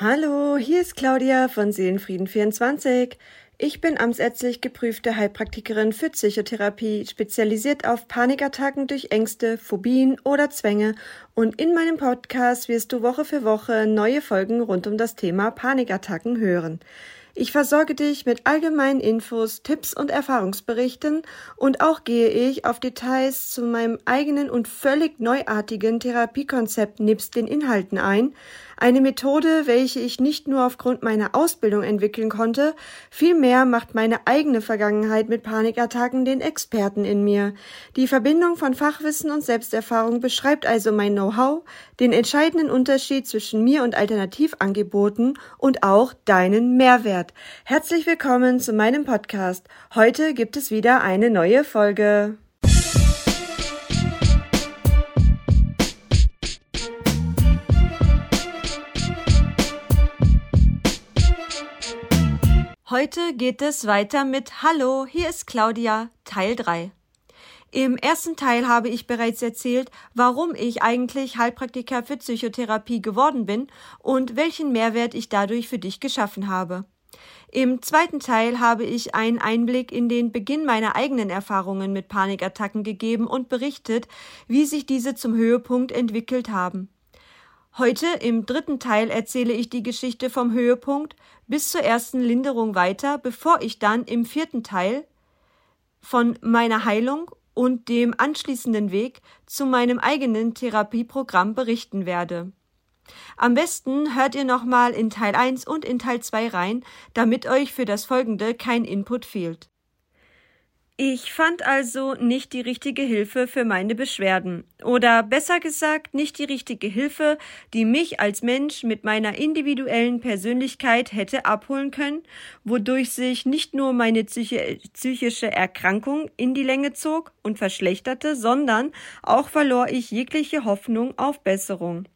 Hallo, hier ist Claudia von Seelenfrieden24. Ich bin amtsärztlich geprüfte Heilpraktikerin für Psychotherapie, spezialisiert auf Panikattacken durch Ängste, Phobien oder Zwänge und in meinem Podcast wirst du Woche für Woche neue Folgen rund um das Thema Panikattacken hören. Ich versorge dich mit allgemeinen Infos, Tipps und Erfahrungsberichten und auch gehe ich auf Details zu meinem eigenen und völlig neuartigen Therapiekonzept nebst den Inhalten ein, eine Methode, welche ich nicht nur aufgrund meiner Ausbildung entwickeln konnte, vielmehr macht meine eigene Vergangenheit mit Panikattacken den Experten in mir. Die Verbindung von Fachwissen und Selbsterfahrung beschreibt also mein Know-how, den entscheidenden Unterschied zwischen mir und Alternativangeboten und auch deinen Mehrwert. Herzlich willkommen zu meinem Podcast. Heute gibt es wieder eine neue Folge. Heute geht es weiter mit Hallo, hier ist Claudia, Teil 3. Im ersten Teil habe ich bereits erzählt, warum ich eigentlich Heilpraktiker für Psychotherapie geworden bin und welchen Mehrwert ich dadurch für dich geschaffen habe. Im zweiten Teil habe ich einen Einblick in den Beginn meiner eigenen Erfahrungen mit Panikattacken gegeben und berichtet, wie sich diese zum Höhepunkt entwickelt haben. Heute im dritten Teil erzähle ich die Geschichte vom Höhepunkt bis zur ersten Linderung weiter, bevor ich dann im vierten Teil von meiner Heilung und dem anschließenden Weg zu meinem eigenen Therapieprogramm berichten werde. Am besten hört ihr nochmal in Teil 1 und in Teil 2 rein, damit euch für das folgende kein Input fehlt. Ich fand also nicht die richtige Hilfe für meine Beschwerden. Oder besser gesagt, nicht die richtige Hilfe, die mich als Mensch mit meiner individuellen Persönlichkeit hätte abholen können, wodurch sich nicht nur meine psychi psychische Erkrankung in die Länge zog und verschlechterte, sondern auch verlor ich jegliche Hoffnung auf Besserung.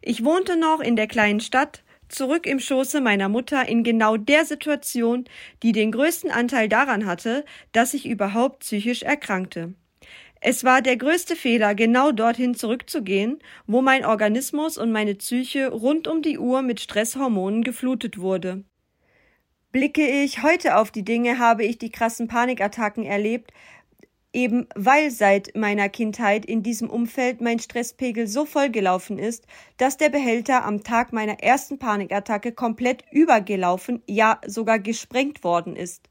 Ich wohnte noch in der kleinen Stadt, zurück im Schoße meiner Mutter in genau der Situation, die den größten Anteil daran hatte, dass ich überhaupt psychisch erkrankte. Es war der größte Fehler, genau dorthin zurückzugehen, wo mein Organismus und meine Psyche rund um die Uhr mit Stresshormonen geflutet wurde. Blicke ich heute auf die Dinge, habe ich die krassen Panikattacken erlebt, eben weil seit meiner Kindheit in diesem Umfeld mein Stresspegel so vollgelaufen ist, dass der Behälter am Tag meiner ersten Panikattacke komplett übergelaufen, ja sogar gesprengt worden ist.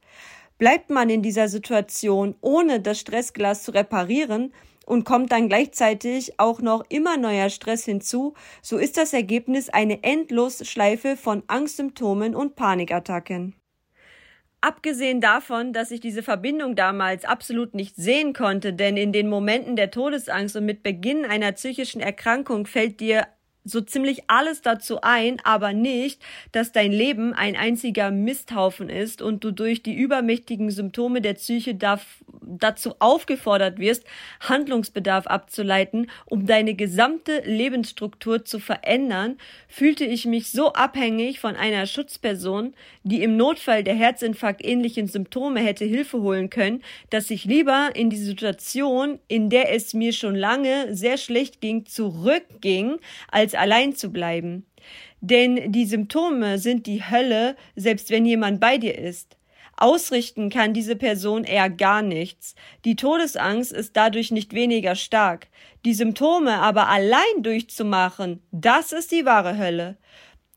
Bleibt man in dieser Situation, ohne das Stressglas zu reparieren, und kommt dann gleichzeitig auch noch immer neuer Stress hinzu, so ist das Ergebnis eine Endlosschleife von Angstsymptomen und Panikattacken. Abgesehen davon, dass ich diese Verbindung damals absolut nicht sehen konnte, denn in den Momenten der Todesangst und mit Beginn einer psychischen Erkrankung fällt dir so ziemlich alles dazu ein, aber nicht, dass dein Leben ein einziger Misthaufen ist und du durch die übermächtigen Symptome der Psyche dazu aufgefordert wirst, Handlungsbedarf abzuleiten, um deine gesamte Lebensstruktur zu verändern, fühlte ich mich so abhängig von einer Schutzperson, die im Notfall der Herzinfarkt ähnlichen Symptome hätte Hilfe holen können, dass ich lieber in die Situation, in der es mir schon lange sehr schlecht ging, zurückging, allein zu bleiben. Denn die Symptome sind die Hölle, selbst wenn jemand bei dir ist. Ausrichten kann diese Person eher gar nichts. Die Todesangst ist dadurch nicht weniger stark. Die Symptome aber allein durchzumachen, das ist die wahre Hölle.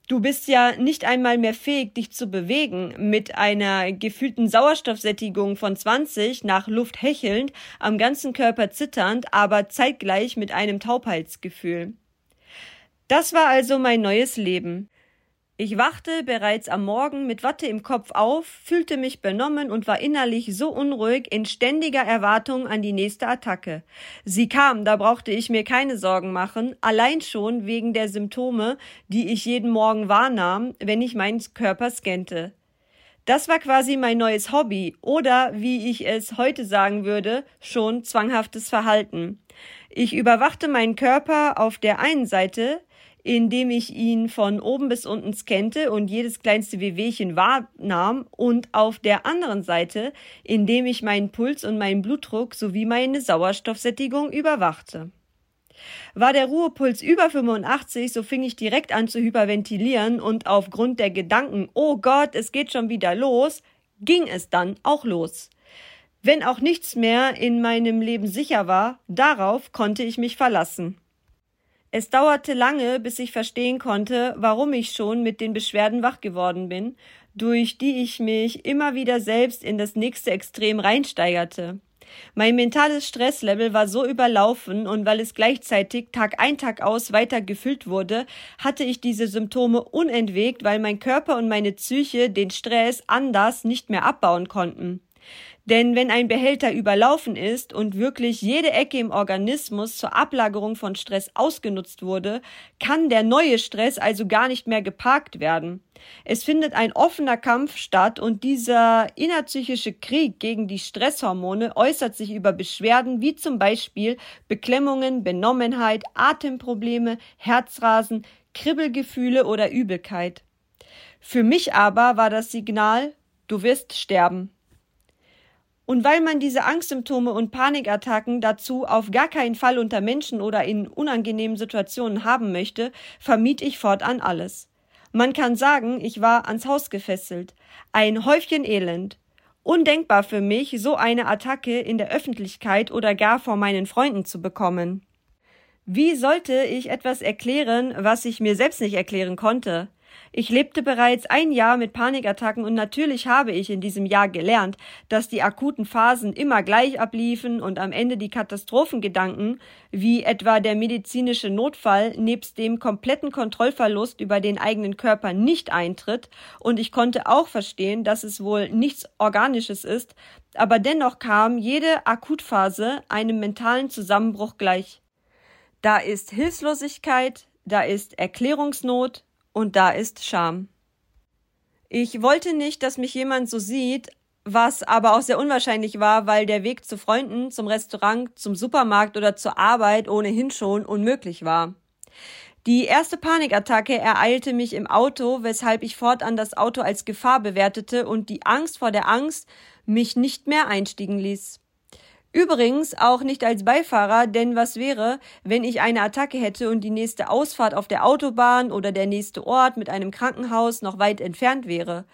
Du bist ja nicht einmal mehr fähig, dich zu bewegen, mit einer gefühlten Sauerstoffsättigung von 20 nach Luft hechelnd, am ganzen Körper zitternd, aber zeitgleich mit einem Taubheitsgefühl. Das war also mein neues Leben. Ich wachte bereits am Morgen mit Watte im Kopf auf, fühlte mich benommen und war innerlich so unruhig in ständiger Erwartung an die nächste Attacke. Sie kam, da brauchte ich mir keine Sorgen machen, allein schon wegen der Symptome, die ich jeden Morgen wahrnahm, wenn ich meinen Körper scannte. Das war quasi mein neues Hobby oder, wie ich es heute sagen würde, schon zwanghaftes Verhalten. Ich überwachte meinen Körper auf der einen Seite, indem ich ihn von oben bis unten scannte und jedes kleinste Wehwehchen wahrnahm und auf der anderen Seite, indem ich meinen Puls und meinen Blutdruck sowie meine Sauerstoffsättigung überwachte. War der Ruhepuls über 85, so fing ich direkt an zu hyperventilieren und aufgrund der Gedanken, oh Gott, es geht schon wieder los, ging es dann auch los. Wenn auch nichts mehr in meinem Leben sicher war, darauf konnte ich mich verlassen. Es dauerte lange, bis ich verstehen konnte, warum ich schon mit den Beschwerden wach geworden bin, durch die ich mich immer wieder selbst in das nächste Extrem reinsteigerte. Mein mentales Stresslevel war so überlaufen und weil es gleichzeitig Tag ein Tag aus weiter gefüllt wurde, hatte ich diese Symptome unentwegt, weil mein Körper und meine Psyche den Stress anders nicht mehr abbauen konnten. Denn wenn ein Behälter überlaufen ist und wirklich jede Ecke im Organismus zur Ablagerung von Stress ausgenutzt wurde, kann der neue Stress also gar nicht mehr geparkt werden. Es findet ein offener Kampf statt und dieser innerpsychische Krieg gegen die Stresshormone äußert sich über Beschwerden wie zum Beispiel Beklemmungen, Benommenheit, Atemprobleme, Herzrasen, Kribbelgefühle oder Übelkeit. Für mich aber war das Signal, du wirst sterben. Und weil man diese Angstsymptome und Panikattacken dazu auf gar keinen Fall unter Menschen oder in unangenehmen Situationen haben möchte, vermied ich fortan alles. Man kann sagen, ich war ans Haus gefesselt. Ein Häufchen Elend. Undenkbar für mich, so eine Attacke in der Öffentlichkeit oder gar vor meinen Freunden zu bekommen. Wie sollte ich etwas erklären, was ich mir selbst nicht erklären konnte? Ich lebte bereits ein Jahr mit Panikattacken und natürlich habe ich in diesem Jahr gelernt, dass die akuten Phasen immer gleich abliefen und am Ende die Katastrophengedanken, wie etwa der medizinische Notfall, nebst dem kompletten Kontrollverlust über den eigenen Körper nicht eintritt, und ich konnte auch verstehen, dass es wohl nichts Organisches ist, aber dennoch kam jede Akutphase einem mentalen Zusammenbruch gleich. Da ist Hilflosigkeit, da ist Erklärungsnot, und da ist Scham. Ich wollte nicht, dass mich jemand so sieht, was aber auch sehr unwahrscheinlich war, weil der Weg zu Freunden, zum Restaurant, zum Supermarkt oder zur Arbeit ohnehin schon unmöglich war. Die erste Panikattacke ereilte mich im Auto, weshalb ich fortan das Auto als Gefahr bewertete und die Angst vor der Angst mich nicht mehr einstiegen ließ. Übrigens auch nicht als Beifahrer, denn was wäre, wenn ich eine Attacke hätte und die nächste Ausfahrt auf der Autobahn oder der nächste Ort mit einem Krankenhaus noch weit entfernt wäre?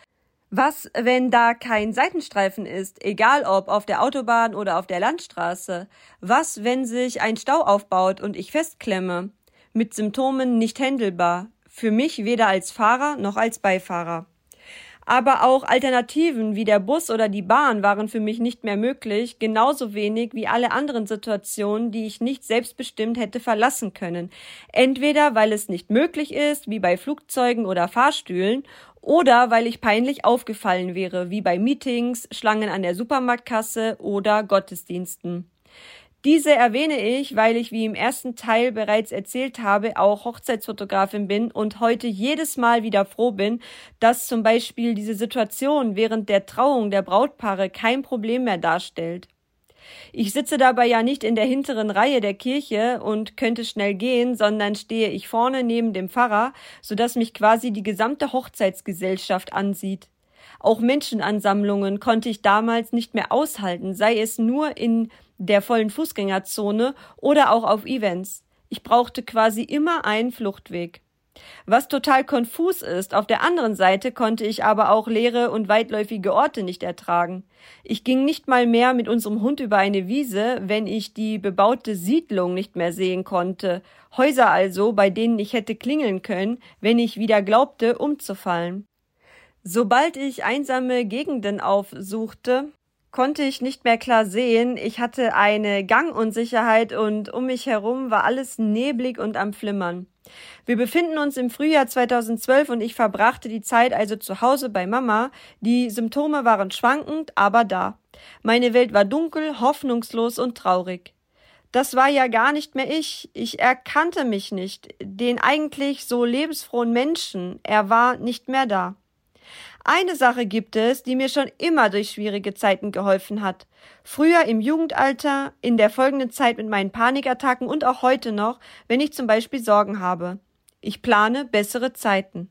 Was, wenn da kein Seitenstreifen ist, egal ob auf der Autobahn oder auf der Landstraße? Was, wenn sich ein Stau aufbaut und ich festklemme? Mit Symptomen nicht händelbar. Für mich weder als Fahrer noch als Beifahrer. Aber auch Alternativen wie der Bus oder die Bahn waren für mich nicht mehr möglich, genauso wenig wie alle anderen Situationen, die ich nicht selbstbestimmt hätte verlassen können. Entweder weil es nicht möglich ist, wie bei Flugzeugen oder Fahrstühlen, oder weil ich peinlich aufgefallen wäre, wie bei Meetings, Schlangen an der Supermarktkasse oder Gottesdiensten. Diese erwähne ich, weil ich, wie im ersten Teil bereits erzählt habe, auch Hochzeitsfotografin bin und heute jedes Mal wieder froh bin, dass zum Beispiel diese Situation während der Trauung der Brautpaare kein Problem mehr darstellt. Ich sitze dabei ja nicht in der hinteren Reihe der Kirche und könnte schnell gehen, sondern stehe ich vorne neben dem Pfarrer, so dass mich quasi die gesamte Hochzeitsgesellschaft ansieht. Auch Menschenansammlungen konnte ich damals nicht mehr aushalten, sei es nur in der vollen Fußgängerzone oder auch auf Events. Ich brauchte quasi immer einen Fluchtweg. Was total konfus ist, auf der anderen Seite konnte ich aber auch leere und weitläufige Orte nicht ertragen. Ich ging nicht mal mehr mit unserem Hund über eine Wiese, wenn ich die bebaute Siedlung nicht mehr sehen konnte, Häuser also, bei denen ich hätte klingeln können, wenn ich wieder glaubte, umzufallen. Sobald ich einsame Gegenden aufsuchte, konnte ich nicht mehr klar sehen. Ich hatte eine Gangunsicherheit und um mich herum war alles neblig und am Flimmern. Wir befinden uns im Frühjahr 2012 und ich verbrachte die Zeit also zu Hause bei Mama. Die Symptome waren schwankend, aber da. Meine Welt war dunkel, hoffnungslos und traurig. Das war ja gar nicht mehr ich. Ich erkannte mich nicht, den eigentlich so lebensfrohen Menschen. Er war nicht mehr da. Eine Sache gibt es, die mir schon immer durch schwierige Zeiten geholfen hat. Früher im Jugendalter, in der folgenden Zeit mit meinen Panikattacken und auch heute noch, wenn ich zum Beispiel Sorgen habe. Ich plane bessere Zeiten.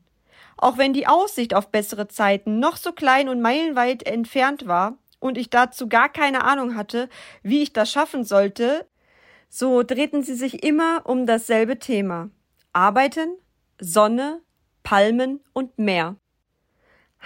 Auch wenn die Aussicht auf bessere Zeiten noch so klein und meilenweit entfernt war und ich dazu gar keine Ahnung hatte, wie ich das schaffen sollte, So drehten sie sich immer um dasselbe Thema. Arbeiten, Sonne, Palmen und Meer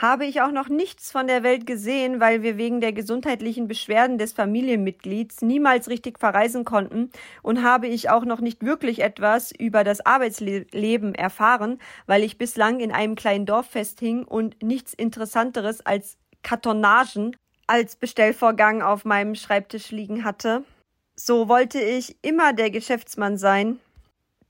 habe ich auch noch nichts von der Welt gesehen, weil wir wegen der gesundheitlichen Beschwerden des Familienmitglieds niemals richtig verreisen konnten und habe ich auch noch nicht wirklich etwas über das Arbeitsleben erfahren, weil ich bislang in einem kleinen Dorf festhing und nichts Interessanteres als Kartonagen als Bestellvorgang auf meinem Schreibtisch liegen hatte. So wollte ich immer der Geschäftsmann sein,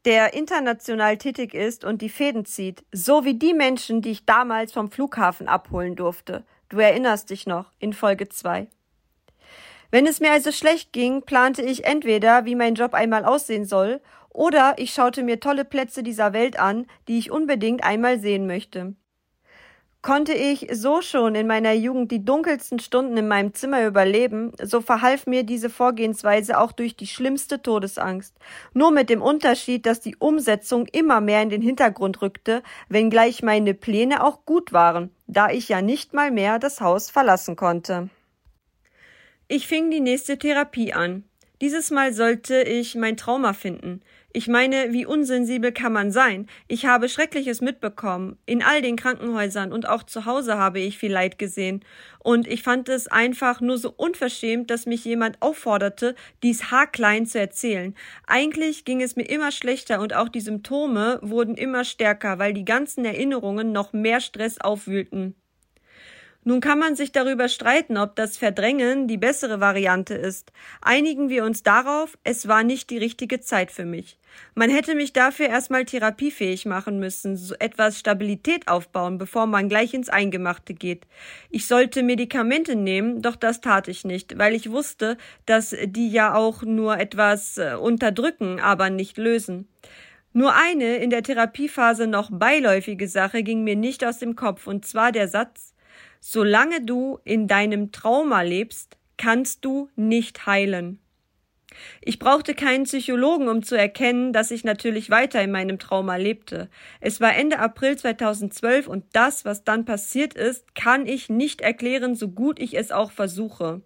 der international tätig ist und die Fäden zieht, so wie die Menschen, die ich damals vom Flughafen abholen durfte. Du erinnerst dich noch in Folge 2. Wenn es mir also schlecht ging, plante ich entweder, wie mein Job einmal aussehen soll, oder ich schaute mir tolle Plätze dieser Welt an, die ich unbedingt einmal sehen möchte. Konnte ich so schon in meiner Jugend die dunkelsten Stunden in meinem Zimmer überleben, so verhalf mir diese Vorgehensweise auch durch die schlimmste Todesangst. Nur mit dem Unterschied, dass die Umsetzung immer mehr in den Hintergrund rückte, wenngleich meine Pläne auch gut waren, da ich ja nicht mal mehr das Haus verlassen konnte. Ich fing die nächste Therapie an. Dieses Mal sollte ich mein Trauma finden. Ich meine, wie unsensibel kann man sein? Ich habe Schreckliches mitbekommen. In all den Krankenhäusern und auch zu Hause habe ich viel Leid gesehen. Und ich fand es einfach nur so unverschämt, dass mich jemand aufforderte, dies haarklein zu erzählen. Eigentlich ging es mir immer schlechter und auch die Symptome wurden immer stärker, weil die ganzen Erinnerungen noch mehr Stress aufwühlten. Nun kann man sich darüber streiten, ob das Verdrängen die bessere Variante ist. Einigen wir uns darauf, es war nicht die richtige Zeit für mich. Man hätte mich dafür erstmal therapiefähig machen müssen, so etwas Stabilität aufbauen, bevor man gleich ins Eingemachte geht. Ich sollte Medikamente nehmen, doch das tat ich nicht, weil ich wusste, dass die ja auch nur etwas äh, unterdrücken, aber nicht lösen. Nur eine in der Therapiephase noch beiläufige Sache ging mir nicht aus dem Kopf, und zwar der Satz Solange du in deinem Trauma lebst, kannst du nicht heilen. Ich brauchte keinen Psychologen, um zu erkennen, dass ich natürlich weiter in meinem Trauma lebte. Es war Ende April 2012 und das, was dann passiert ist, kann ich nicht erklären, so gut ich es auch versuche.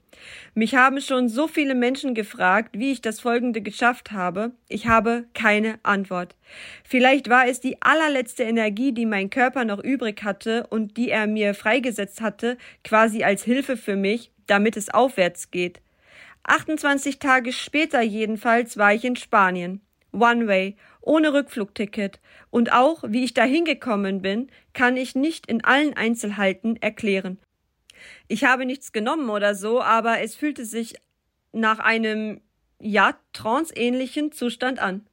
Mich haben schon so viele Menschen gefragt, wie ich das Folgende geschafft habe. Ich habe keine Antwort. Vielleicht war es die allerletzte Energie, die mein Körper noch übrig hatte und die er mir freigesetzt hatte, quasi als Hilfe für mich, damit es aufwärts geht. 28 Tage später jedenfalls war ich in Spanien. One Way, ohne Rückflugticket. Und auch, wie ich dahin gekommen bin, kann ich nicht in allen Einzelheiten erklären. Ich habe nichts genommen oder so, aber es fühlte sich nach einem, ja, tranceähnlichen Zustand an.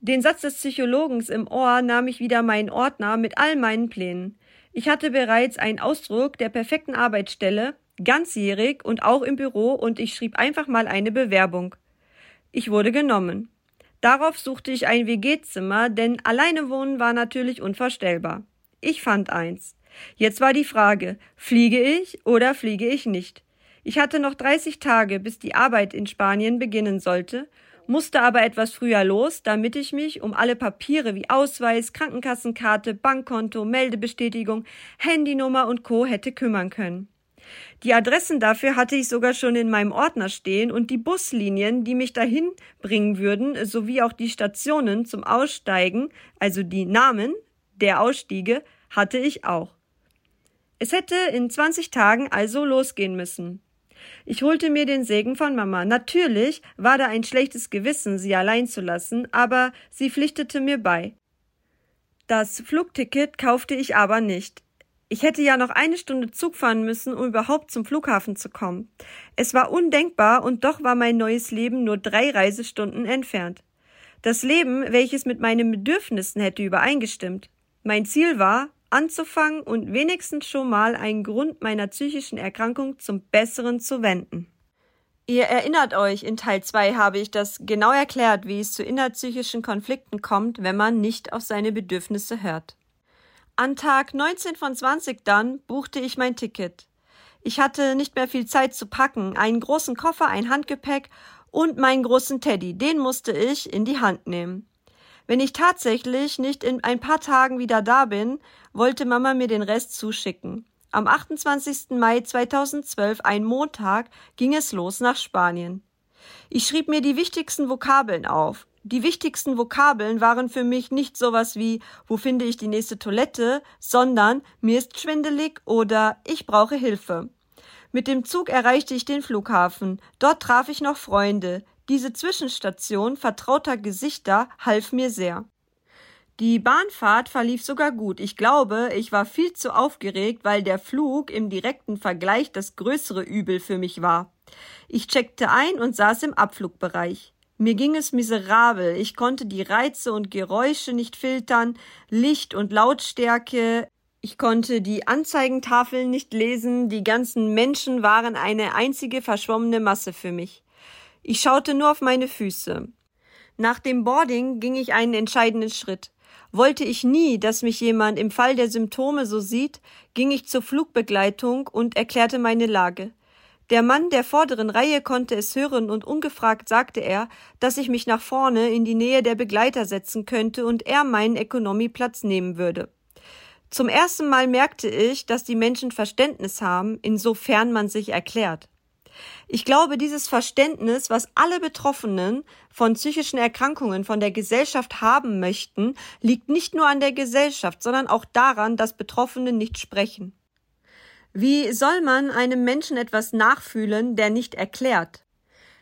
Den Satz des Psychologens im Ohr nahm ich wieder meinen Ordner mit all meinen Plänen. Ich hatte bereits einen Ausdruck der perfekten Arbeitsstelle, ganzjährig und auch im Büro und ich schrieb einfach mal eine Bewerbung. Ich wurde genommen. Darauf suchte ich ein WG-Zimmer, denn alleine wohnen war natürlich unvorstellbar. Ich fand eins. Jetzt war die Frage, fliege ich oder fliege ich nicht? Ich hatte noch 30 Tage, bis die Arbeit in Spanien beginnen sollte, musste aber etwas früher los, damit ich mich um alle Papiere wie Ausweis, Krankenkassenkarte, Bankkonto, Meldebestätigung, Handynummer und Co. hätte kümmern können. Die Adressen dafür hatte ich sogar schon in meinem Ordner stehen und die Buslinien, die mich dahin bringen würden, sowie auch die Stationen zum Aussteigen, also die Namen der Ausstiege, hatte ich auch. Es hätte in 20 Tagen also losgehen müssen. Ich holte mir den Segen von Mama. Natürlich war da ein schlechtes Gewissen, sie allein zu lassen, aber sie pflichtete mir bei. Das Flugticket kaufte ich aber nicht. Ich hätte ja noch eine Stunde Zug fahren müssen, um überhaupt zum Flughafen zu kommen. Es war undenkbar und doch war mein neues Leben nur drei Reisestunden entfernt. Das Leben, welches mit meinen Bedürfnissen hätte übereingestimmt. Mein Ziel war, anzufangen und wenigstens schon mal einen Grund meiner psychischen Erkrankung zum Besseren zu wenden. Ihr erinnert euch, in Teil 2 habe ich das genau erklärt, wie es zu innerpsychischen Konflikten kommt, wenn man nicht auf seine Bedürfnisse hört. An Tag 19 von 20 dann buchte ich mein Ticket. Ich hatte nicht mehr viel Zeit zu packen, einen großen Koffer, ein Handgepäck und meinen großen Teddy, den musste ich in die Hand nehmen. Wenn ich tatsächlich nicht in ein paar Tagen wieder da bin, wollte Mama mir den Rest zuschicken. Am 28. Mai 2012, ein Montag, ging es los nach Spanien. Ich schrieb mir die wichtigsten Vokabeln auf. Die wichtigsten Vokabeln waren für mich nicht sowas wie wo finde ich die nächste Toilette, sondern mir ist schwindelig oder ich brauche Hilfe. Mit dem Zug erreichte ich den Flughafen. Dort traf ich noch Freunde. Diese Zwischenstation vertrauter Gesichter half mir sehr. Die Bahnfahrt verlief sogar gut. Ich glaube, ich war viel zu aufgeregt, weil der Flug im direkten Vergleich das größere Übel für mich war. Ich checkte ein und saß im Abflugbereich. Mir ging es miserabel. Ich konnte die Reize und Geräusche nicht filtern, Licht und Lautstärke. Ich konnte die Anzeigentafeln nicht lesen. Die ganzen Menschen waren eine einzige verschwommene Masse für mich. Ich schaute nur auf meine Füße. Nach dem Boarding ging ich einen entscheidenden Schritt. Wollte ich nie, dass mich jemand im Fall der Symptome so sieht, ging ich zur Flugbegleitung und erklärte meine Lage. Der Mann der vorderen Reihe konnte es hören und ungefragt sagte er, dass ich mich nach vorne in die Nähe der Begleiter setzen könnte und er meinen Ökonomieplatz nehmen würde. Zum ersten Mal merkte ich, dass die Menschen Verständnis haben, insofern man sich erklärt. Ich glaube, dieses Verständnis, was alle Betroffenen von psychischen Erkrankungen von der Gesellschaft haben möchten, liegt nicht nur an der Gesellschaft, sondern auch daran, dass Betroffene nicht sprechen. Wie soll man einem Menschen etwas nachfühlen, der nicht erklärt?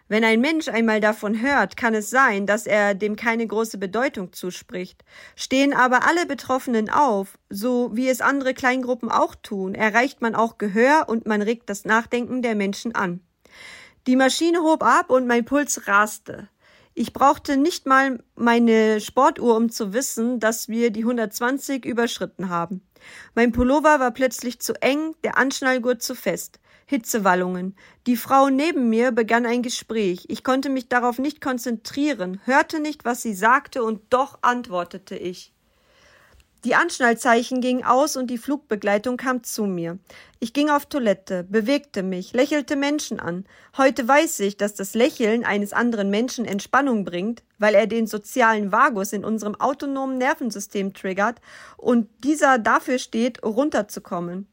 Wenn ein Mensch einmal davon hört, kann es sein, dass er dem keine große Bedeutung zuspricht. Stehen aber alle Betroffenen auf, so wie es andere Kleingruppen auch tun, erreicht man auch Gehör und man regt das Nachdenken der Menschen an. Die Maschine hob ab und mein Puls raste. Ich brauchte nicht mal meine Sportuhr, um zu wissen, dass wir die 120 überschritten haben. Mein Pullover war plötzlich zu eng, der Anschnallgurt zu fest. Hitzewallungen. Die Frau neben mir begann ein Gespräch. Ich konnte mich darauf nicht konzentrieren, hörte nicht, was sie sagte, und doch antwortete ich. Die Anschnallzeichen gingen aus und die Flugbegleitung kam zu mir. Ich ging auf Toilette, bewegte mich, lächelte Menschen an. Heute weiß ich, dass das Lächeln eines anderen Menschen Entspannung bringt, weil er den sozialen Vagus in unserem autonomen Nervensystem triggert und dieser dafür steht, runterzukommen.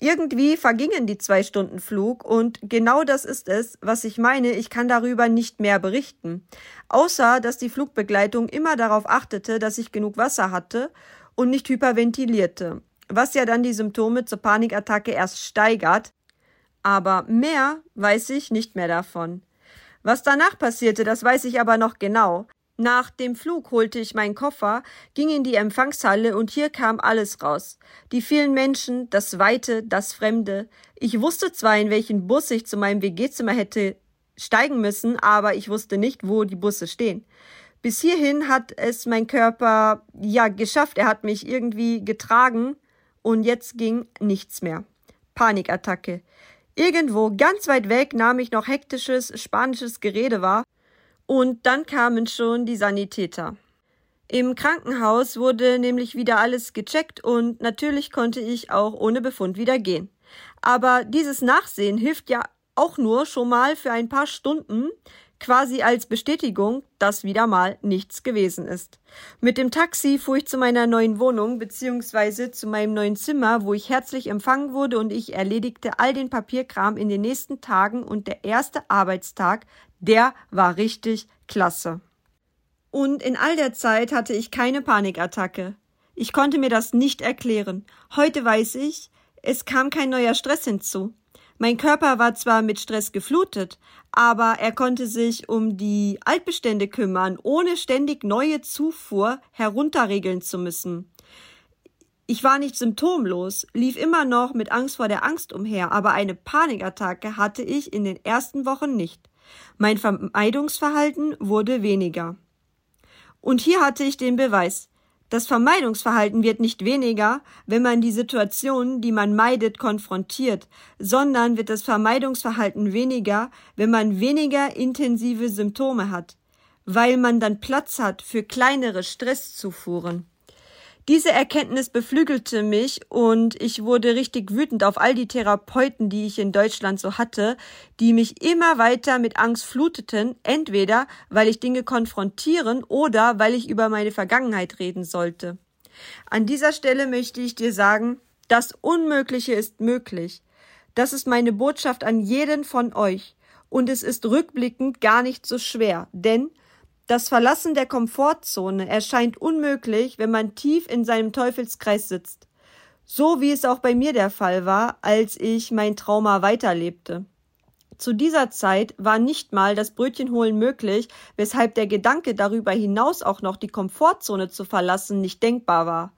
Irgendwie vergingen die zwei Stunden Flug und genau das ist es, was ich meine, ich kann darüber nicht mehr berichten. Außer, dass die Flugbegleitung immer darauf achtete, dass ich genug Wasser hatte und nicht hyperventilierte, was ja dann die Symptome zur Panikattacke erst steigert. Aber mehr weiß ich nicht mehr davon. Was danach passierte, das weiß ich aber noch genau. Nach dem Flug holte ich meinen Koffer, ging in die Empfangshalle und hier kam alles raus. Die vielen Menschen, das Weite, das Fremde. Ich wusste zwar, in welchen Bus ich zu meinem WG-Zimmer hätte steigen müssen, aber ich wusste nicht, wo die Busse stehen. Bis hierhin hat es mein Körper ja geschafft. Er hat mich irgendwie getragen und jetzt ging nichts mehr. Panikattacke. Irgendwo ganz weit weg nahm ich noch hektisches spanisches Gerede wahr und dann kamen schon die Sanitäter. Im Krankenhaus wurde nämlich wieder alles gecheckt und natürlich konnte ich auch ohne Befund wieder gehen. Aber dieses Nachsehen hilft ja auch nur schon mal für ein paar Stunden, quasi als Bestätigung, dass wieder mal nichts gewesen ist. Mit dem Taxi fuhr ich zu meiner neuen Wohnung beziehungsweise zu meinem neuen Zimmer, wo ich herzlich empfangen wurde und ich erledigte all den Papierkram in den nächsten Tagen und der erste Arbeitstag, der war richtig klasse. Und in all der Zeit hatte ich keine Panikattacke. Ich konnte mir das nicht erklären. Heute weiß ich, es kam kein neuer Stress hinzu. Mein Körper war zwar mit Stress geflutet, aber er konnte sich um die Altbestände kümmern, ohne ständig neue Zufuhr herunterregeln zu müssen. Ich war nicht symptomlos, lief immer noch mit Angst vor der Angst umher, aber eine Panikattacke hatte ich in den ersten Wochen nicht. Mein Vermeidungsverhalten wurde weniger. Und hier hatte ich den Beweis. Das Vermeidungsverhalten wird nicht weniger, wenn man die Situationen, die man meidet, konfrontiert, sondern wird das Vermeidungsverhalten weniger, wenn man weniger intensive Symptome hat, weil man dann Platz hat für kleinere Stresszufuhren. Diese Erkenntnis beflügelte mich und ich wurde richtig wütend auf all die Therapeuten, die ich in Deutschland so hatte, die mich immer weiter mit Angst fluteten, entweder weil ich Dinge konfrontieren oder weil ich über meine Vergangenheit reden sollte. An dieser Stelle möchte ich dir sagen, das Unmögliche ist möglich. Das ist meine Botschaft an jeden von euch. Und es ist rückblickend gar nicht so schwer, denn das Verlassen der Komfortzone erscheint unmöglich, wenn man tief in seinem Teufelskreis sitzt. So wie es auch bei mir der Fall war, als ich mein Trauma weiterlebte. Zu dieser Zeit war nicht mal das Brötchenholen möglich, weshalb der Gedanke darüber hinaus auch noch die Komfortzone zu verlassen nicht denkbar war.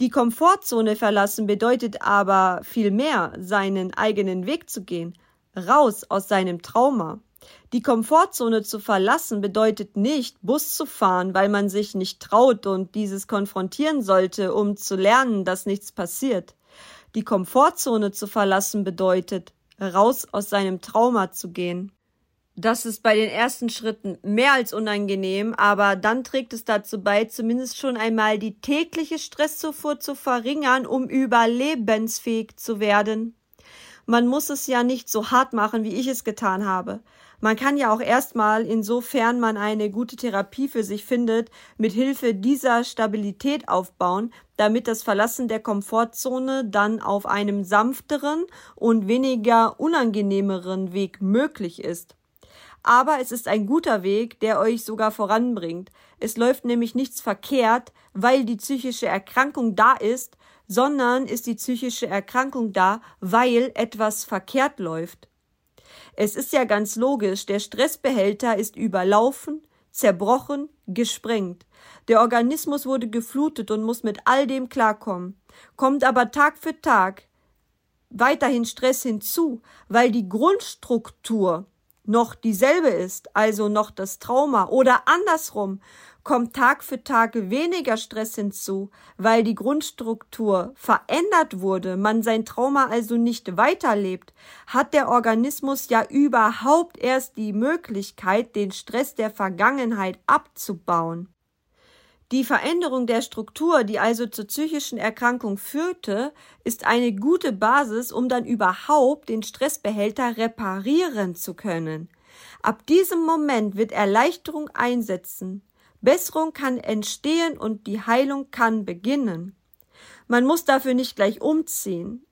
Die Komfortzone verlassen bedeutet aber viel mehr, seinen eigenen Weg zu gehen, raus aus seinem Trauma. Die Komfortzone zu verlassen bedeutet nicht, Bus zu fahren, weil man sich nicht traut und dieses konfrontieren sollte, um zu lernen, dass nichts passiert. Die Komfortzone zu verlassen bedeutet, raus aus seinem Trauma zu gehen. Das ist bei den ersten Schritten mehr als unangenehm, aber dann trägt es dazu bei, zumindest schon einmal die tägliche Stresszufuhr zu verringern, um überlebensfähig zu werden. Man muss es ja nicht so hart machen, wie ich es getan habe. Man kann ja auch erstmal, insofern man eine gute Therapie für sich findet, mit Hilfe dieser Stabilität aufbauen, damit das Verlassen der Komfortzone dann auf einem sanfteren und weniger unangenehmeren Weg möglich ist. Aber es ist ein guter Weg, der euch sogar voranbringt. Es läuft nämlich nichts verkehrt, weil die psychische Erkrankung da ist, sondern ist die psychische Erkrankung da, weil etwas verkehrt läuft. Es ist ja ganz logisch, der Stressbehälter ist überlaufen, zerbrochen, gesprengt. Der Organismus wurde geflutet und muss mit all dem klarkommen. Kommt aber Tag für Tag weiterhin Stress hinzu, weil die Grundstruktur noch dieselbe ist, also noch das Trauma oder andersrum, kommt Tag für Tag weniger Stress hinzu, weil die Grundstruktur verändert wurde, man sein Trauma also nicht weiterlebt, hat der Organismus ja überhaupt erst die Möglichkeit, den Stress der Vergangenheit abzubauen. Die Veränderung der Struktur, die also zur psychischen Erkrankung führte, ist eine gute Basis, um dann überhaupt den Stressbehälter reparieren zu können. Ab diesem Moment wird Erleichterung einsetzen. Besserung kann entstehen und die Heilung kann beginnen. Man muss dafür nicht gleich umziehen.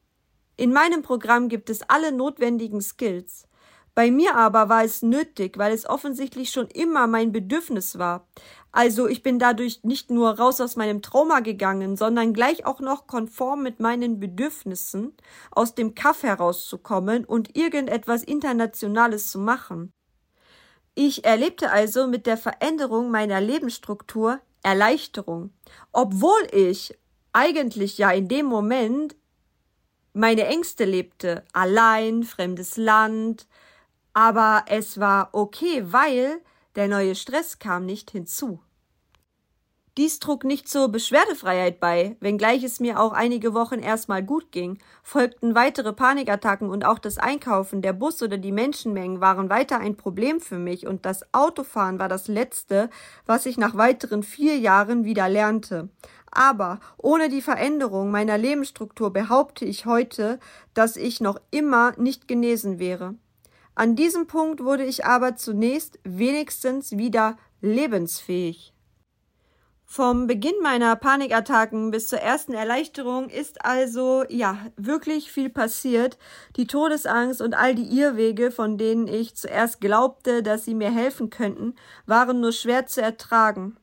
In meinem Programm gibt es alle notwendigen Skills. Bei mir aber war es nötig, weil es offensichtlich schon immer mein Bedürfnis war. Also ich bin dadurch nicht nur raus aus meinem Trauma gegangen, sondern gleich auch noch konform mit meinen Bedürfnissen aus dem Kaff herauszukommen und irgendetwas Internationales zu machen. Ich erlebte also mit der Veränderung meiner Lebensstruktur Erleichterung, obwohl ich eigentlich ja in dem Moment meine Ängste lebte, allein, fremdes Land, aber es war okay, weil der neue Stress kam nicht hinzu. Dies trug nicht zur Beschwerdefreiheit bei, wenngleich es mir auch einige Wochen erstmal gut ging, folgten weitere Panikattacken und auch das Einkaufen, der Bus oder die Menschenmengen waren weiter ein Problem für mich und das Autofahren war das letzte, was ich nach weiteren vier Jahren wieder lernte. Aber ohne die Veränderung meiner Lebensstruktur behaupte ich heute, dass ich noch immer nicht genesen wäre. An diesem Punkt wurde ich aber zunächst wenigstens wieder lebensfähig. Vom Beginn meiner Panikattacken bis zur ersten Erleichterung ist also, ja, wirklich viel passiert. Die Todesangst und all die Irrwege, von denen ich zuerst glaubte, dass sie mir helfen könnten, waren nur schwer zu ertragen.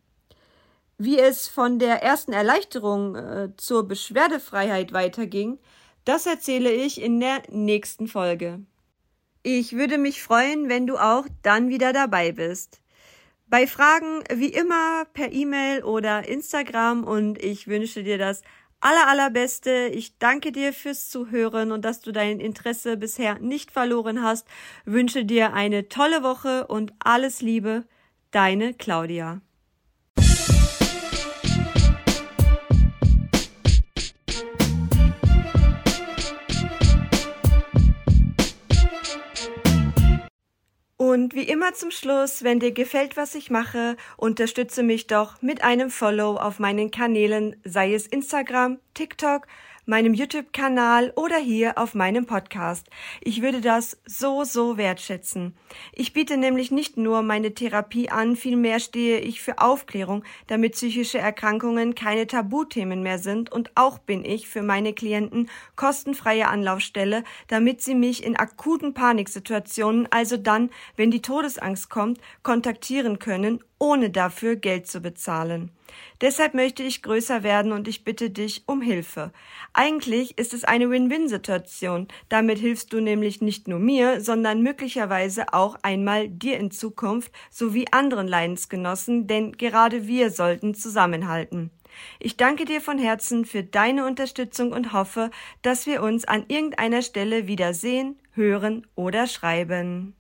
Wie es von der ersten Erleichterung äh, zur Beschwerdefreiheit weiterging, das erzähle ich in der nächsten Folge. Ich würde mich freuen, wenn du auch dann wieder dabei bist. Bei Fragen wie immer per E-Mail oder Instagram und ich wünsche dir das aller allerbeste. Ich danke dir fürs Zuhören und dass du dein Interesse bisher nicht verloren hast. Wünsche dir eine tolle Woche und alles Liebe. Deine Claudia. Und wie immer zum Schluss, wenn dir gefällt, was ich mache, unterstütze mich doch mit einem Follow auf meinen Kanälen, sei es Instagram, TikTok, meinem YouTube-Kanal oder hier auf meinem Podcast. Ich würde das so, so wertschätzen. Ich biete nämlich nicht nur meine Therapie an, vielmehr stehe ich für Aufklärung, damit psychische Erkrankungen keine Tabuthemen mehr sind und auch bin ich für meine Klienten kostenfreie Anlaufstelle, damit sie mich in akuten Paniksituationen, also dann, wenn die Todesangst kommt, kontaktieren können ohne dafür Geld zu bezahlen. Deshalb möchte ich größer werden und ich bitte dich um Hilfe. Eigentlich ist es eine Win-Win-Situation. Damit hilfst du nämlich nicht nur mir, sondern möglicherweise auch einmal dir in Zukunft sowie anderen Leidensgenossen, denn gerade wir sollten zusammenhalten. Ich danke dir von Herzen für deine Unterstützung und hoffe, dass wir uns an irgendeiner Stelle wiedersehen, hören oder schreiben.